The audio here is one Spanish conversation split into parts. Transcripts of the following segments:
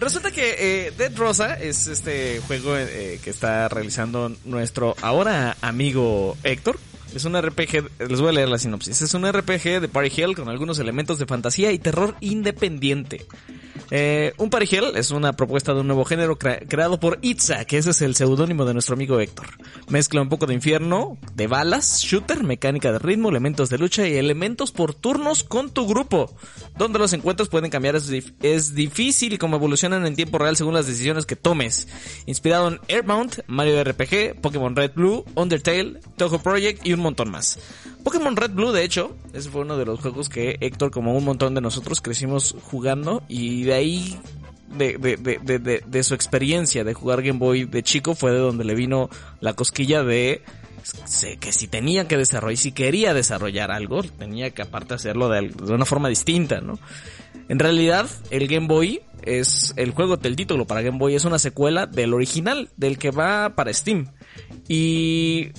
Resulta que eh, Dead Rosa es este juego eh, que está realizando nuestro ahora amigo Héctor. Es un RPG, les voy a leer la sinopsis. Es un RPG de Party Hell con algunos elementos de fantasía y terror independiente. Eh, un Party Hell es una propuesta de un nuevo género crea- creado por Itza, que ese es el seudónimo de nuestro amigo Héctor. Mezcla un poco de infierno, de balas, shooter, mecánica de ritmo, elementos de lucha y elementos por turnos con tu grupo. Donde los encuentros pueden cambiar es difícil y como evolucionan en tiempo real según las decisiones que tomes. Inspirado en Airbound, Mario RPG, Pokémon Red Blue, Undertale, Toho Project y un montón más. Pokémon Red Blue, de hecho, ese fue uno de los juegos que Héctor, como un montón de nosotros, crecimos jugando y de ahí de, de, de, de, de- su experiencia de jugar Game Boy de chico fue de donde le vino la cosquilla de que si tenía que desarrollar, si quería desarrollar algo, tenía que aparte hacerlo de una forma distinta, ¿no? En realidad, el Game Boy es el juego del título para Game Boy es una secuela del original, del que va para Steam. Y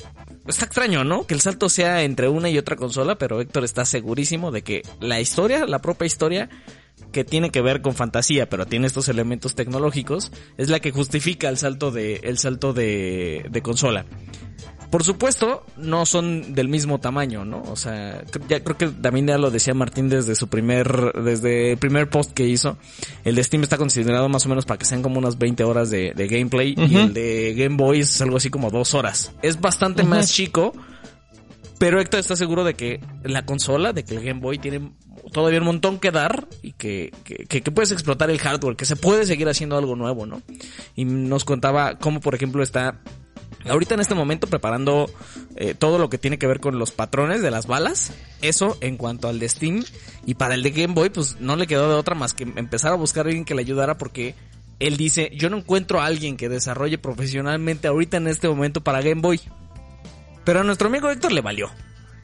está extraño, ¿no? Que el salto sea entre una y otra consola, pero Héctor está segurísimo de que la historia, la propia historia que tiene que ver con fantasía, pero tiene estos elementos tecnológicos, es la que justifica el salto de el salto de, de consola. Por supuesto, no son del mismo tamaño, ¿no? O sea, ya creo que también ya lo decía Martín desde su primer, desde el primer post que hizo. El de Steam está considerado más o menos para que sean como unas 20 horas de, de gameplay y el de Game Boy es algo así como dos horas. Es bastante más chico, pero Héctor está seguro de que la consola, de que el Game Boy tiene todavía un montón que dar y que, que, que- puedes explotar el hardware, que se puede seguir haciendo algo nuevo, ¿no? Y nos contaba cómo, por ejemplo, está ahorita en este momento preparando eh, todo lo que tiene que ver con los patrones de las balas. Eso en cuanto al de Steam. Y para el de Game Boy, pues no le quedó de otra más que empezar a buscar a alguien que le ayudara porque él dice, yo no encuentro a alguien que desarrolle profesionalmente ahorita en este momento para Game Boy. Pero a nuestro amigo Héctor le valió.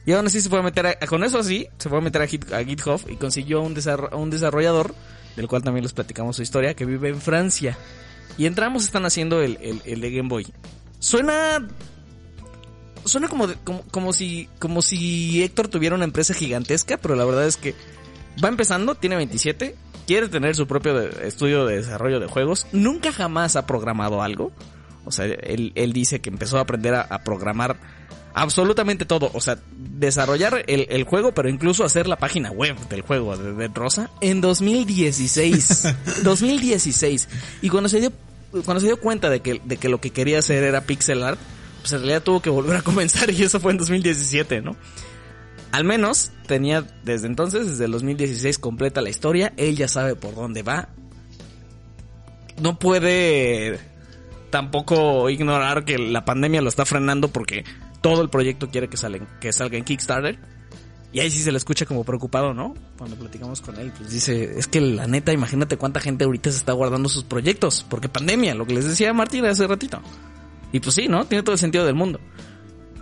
Y aún así se fue a meter a, con eso así, se fue meter a, Git- a GitHub y consiguió un, un desarrollador, del cual también les platicamos su historia, que vive en Francia. Y entramos, están haciendo el, el, el de Game Boy. Suena. Suena como, como, como si. como si Héctor tuviera una empresa gigantesca, pero la verdad es que va empezando, tiene 27, quiere tener su propio estudio de desarrollo de juegos, nunca jamás ha programado algo. O sea, él, él dice que empezó a aprender a programar absolutamente todo. O sea, desarrollar el, el juego, pero incluso hacer la página web del juego de Dead Rosa en 2016. 2016. Y cuando se dio, cuando se dio cuenta de que, de que lo que quería hacer era pixel art, pues en realidad tuvo que volver a comenzar y eso fue en 2017, ¿no? Al menos tenía desde entonces, desde el 2016, completa la historia. Él ya sabe por dónde va. No puede tampoco ignorar que la pandemia lo está frenando porque todo el proyecto quiere que, salen, que salga en Kickstarter. Y ahí sí se le escucha como preocupado, ¿no? Cuando platicamos con él, pues dice, es que la neta, imagínate cuánta gente ahorita se está guardando sus proyectos, porque pandemia, lo que les decía Martín hace ratito. Y pues sí, ¿no? Tiene todo el sentido del mundo.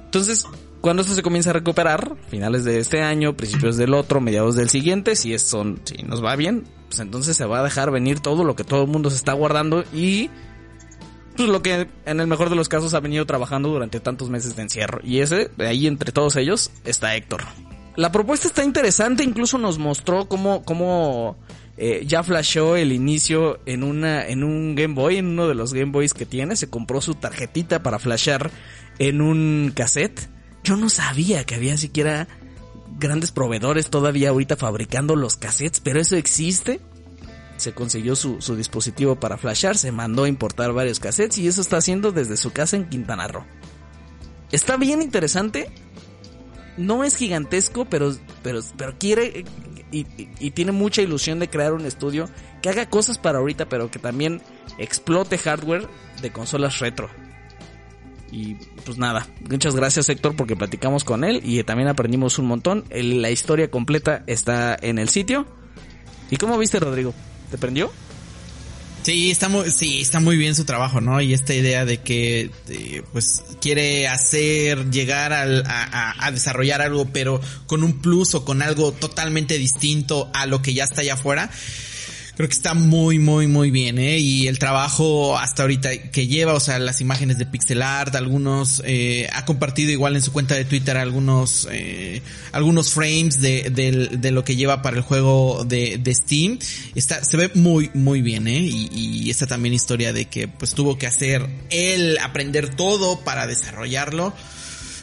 Entonces, cuando esto se comienza a recuperar, finales de este año, principios del otro, mediados del siguiente, si es son, si nos va bien, pues entonces se va a dejar venir todo lo que todo el mundo se está guardando y pues lo que en el mejor de los casos ha venido trabajando durante tantos meses de encierro. Y ese, ahí entre todos ellos, está Héctor. La propuesta está interesante, incluso nos mostró cómo, cómo eh, ya flasheó el inicio en una, en un Game Boy, en uno de los Game Boys que tiene, se compró su tarjetita para flashear en un cassette. Yo no sabía que había siquiera grandes proveedores todavía ahorita fabricando los cassettes, pero eso existe. Se consiguió su, dispositivo para flashar, se mandó a importar varios cassettes y eso está haciendo desde su casa en Quintana Roo. Está bien interesante. No es gigantesco, pero, pero, quiere y, tiene mucha ilusión de crear un estudio que haga cosas para ahorita, pero que también explote hardware de consolas retro. Y pues nada, muchas gracias Héctor porque platicamos con él y también aprendimos un montón. La historia completa está en el sitio. ¿Y cómo viste Rodrigo? ¿Te prendió? Sí, está muy, sí, está muy bien su trabajo, ¿no? Y esta idea de que, eh, pues, quiere hacer, llegar al- a, a- desarrollar algo, pero con un plus o con algo totalmente distinto a lo que ya está allá afuera. Creo que está muy, muy, muy bien, ¿eh? Y el trabajo hasta ahorita que lleva, o sea, las imágenes de pixel art, algunos, eh, ha compartido igual en su cuenta de Twitter algunos, eh, algunos frames de, de, de, lo que lleva para el juego de, de Steam. Está, se ve muy, muy bien, ¿eh? Y, y esta también historia de que pues tuvo que hacer él aprender todo para desarrollarlo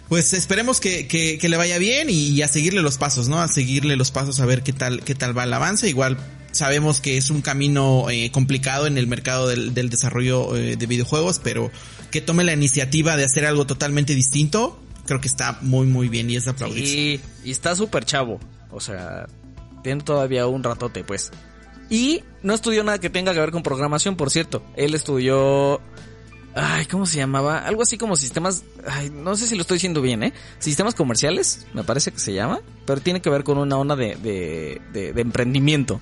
pues esperemos que, que, le vaya bien y a seguirle los pasos, ¿no? A seguirle los pasos a ver qué tal, qué tal va el avance. Igual sabemos que es un camino eh, complicado en el mercado del, del desarrollo eh, de videojuegos, pero que tome la iniciativa de hacer algo totalmente distinto, creo que está muy muy bien y es aplaudir. Sí, y está súper chavo, o sea, tiene todavía un ratote, pues. Y no estudió nada que tenga que ver con programación, por cierto. Él estudió Ay, ¿cómo se llamaba? Algo así como sistemas. Ay, no sé si lo estoy diciendo bien, ¿eh? Sistemas comerciales, me parece que se llama. Pero tiene que ver con una onda de, de, de, de emprendimiento.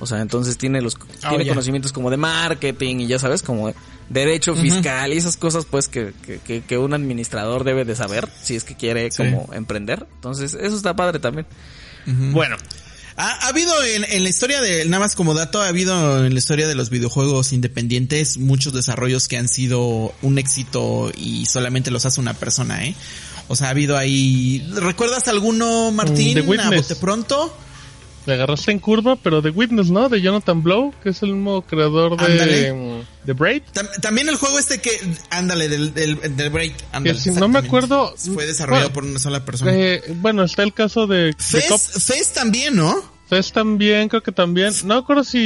O sea, entonces tiene los oh, tiene yeah. conocimientos como de marketing y ya sabes, como derecho fiscal uh -huh. y esas cosas pues que, que, que, un administrador debe de saber si es que quiere sí. como emprender. Entonces, eso está padre también. Uh -huh. Bueno, ha, ha, habido en, en, la historia de, nada más como dato, ha habido en la historia de los videojuegos independientes muchos desarrollos que han sido un éxito y solamente los hace una persona, ¿eh? O sea, ha habido ahí, ¿recuerdas alguno, Martín? The a bote pronto? Agarraste en curva, pero The Witness, ¿no? De Jonathan Blow, que es el mismo creador de, de Braid. También el juego este que, ándale, del, del, del Braid. Ándale, si no me acuerdo. Fue desarrollado bueno, por una sola persona. Eh, bueno, está el caso de... Fez, de Fez también, ¿no? Fez también, creo que también. No me acuerdo si...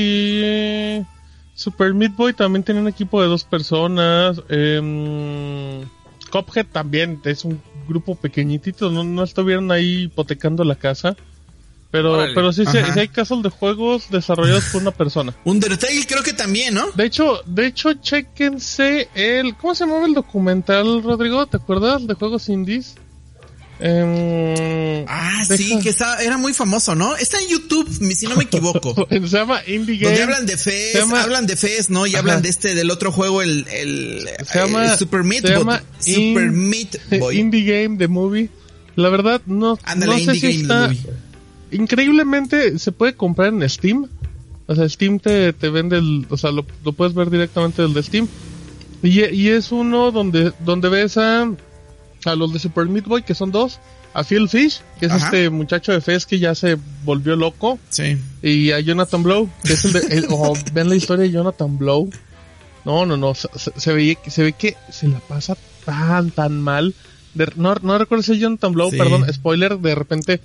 Eh, Super Meat Boy también tiene un equipo de dos personas. Eh, Cophead también es un grupo pequeñitito. No, no estuvieron ahí hipotecando la casa. Pero, Órale. pero sí, sí, sí, hay casos de juegos desarrollados por una persona. Undertale creo que también, ¿no? De hecho, de hecho, chequense el, ¿cómo se llamaba el documental, Rodrigo? ¿Te acuerdas de juegos indies? Eh, ah, deja. sí, que está, era muy famoso, ¿no? Está en YouTube, si no me equivoco. se llama Indie Game. Donde hablan de Fez, llama... hablan de Fez, ¿no? Y Ajá. hablan de este, del otro juego, el, el, se llama, el Super Meat se llama Super in, Meat Boy. Indie Game, The Movie. La verdad, no, Ándale, no sé Indie si Game, está... The Movie increíblemente se puede comprar en Steam. O sea, Steam te, te vende el, o sea, lo, lo puedes ver directamente del de Steam. Y, y, es uno donde, donde ves a, a los de Super Meat Boy, que son dos. A Phil Fish, que es Ajá. este muchacho de Fez que ya se volvió loco. Sí. Y a Jonathan Blow, que es el de, el, oh, ven la historia de Jonathan Blow. No, no, no, se, se, ve, se ve que se la pasa tan, tan mal. De, no, no recuerdo si es Jonathan Blow, sí. perdón, spoiler, de repente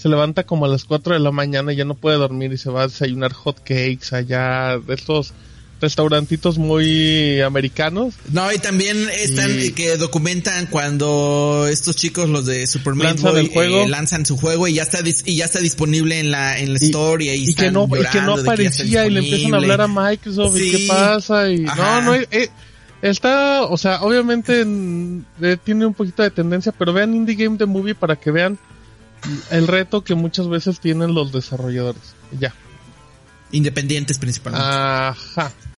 se levanta como a las 4 de la mañana y ya no puede dormir y se va a desayunar hot cakes allá de estos restaurantitos muy americanos. No, y también están y... que documentan cuando estos chicos, los de Super lanzan, Boy, eh, lanzan su juego y ya está y ya está disponible en la en la store y, ahí y que no y que no aparecía y le empiezan a hablar a Microsoft sí. y qué pasa y Ajá. no no eh, está, o sea, obviamente eh, tiene un poquito de tendencia, pero vean Indie Game The Movie para que vean el reto que muchas veces tienen los desarrolladores. Ya. Independientes principalmente. Ajá.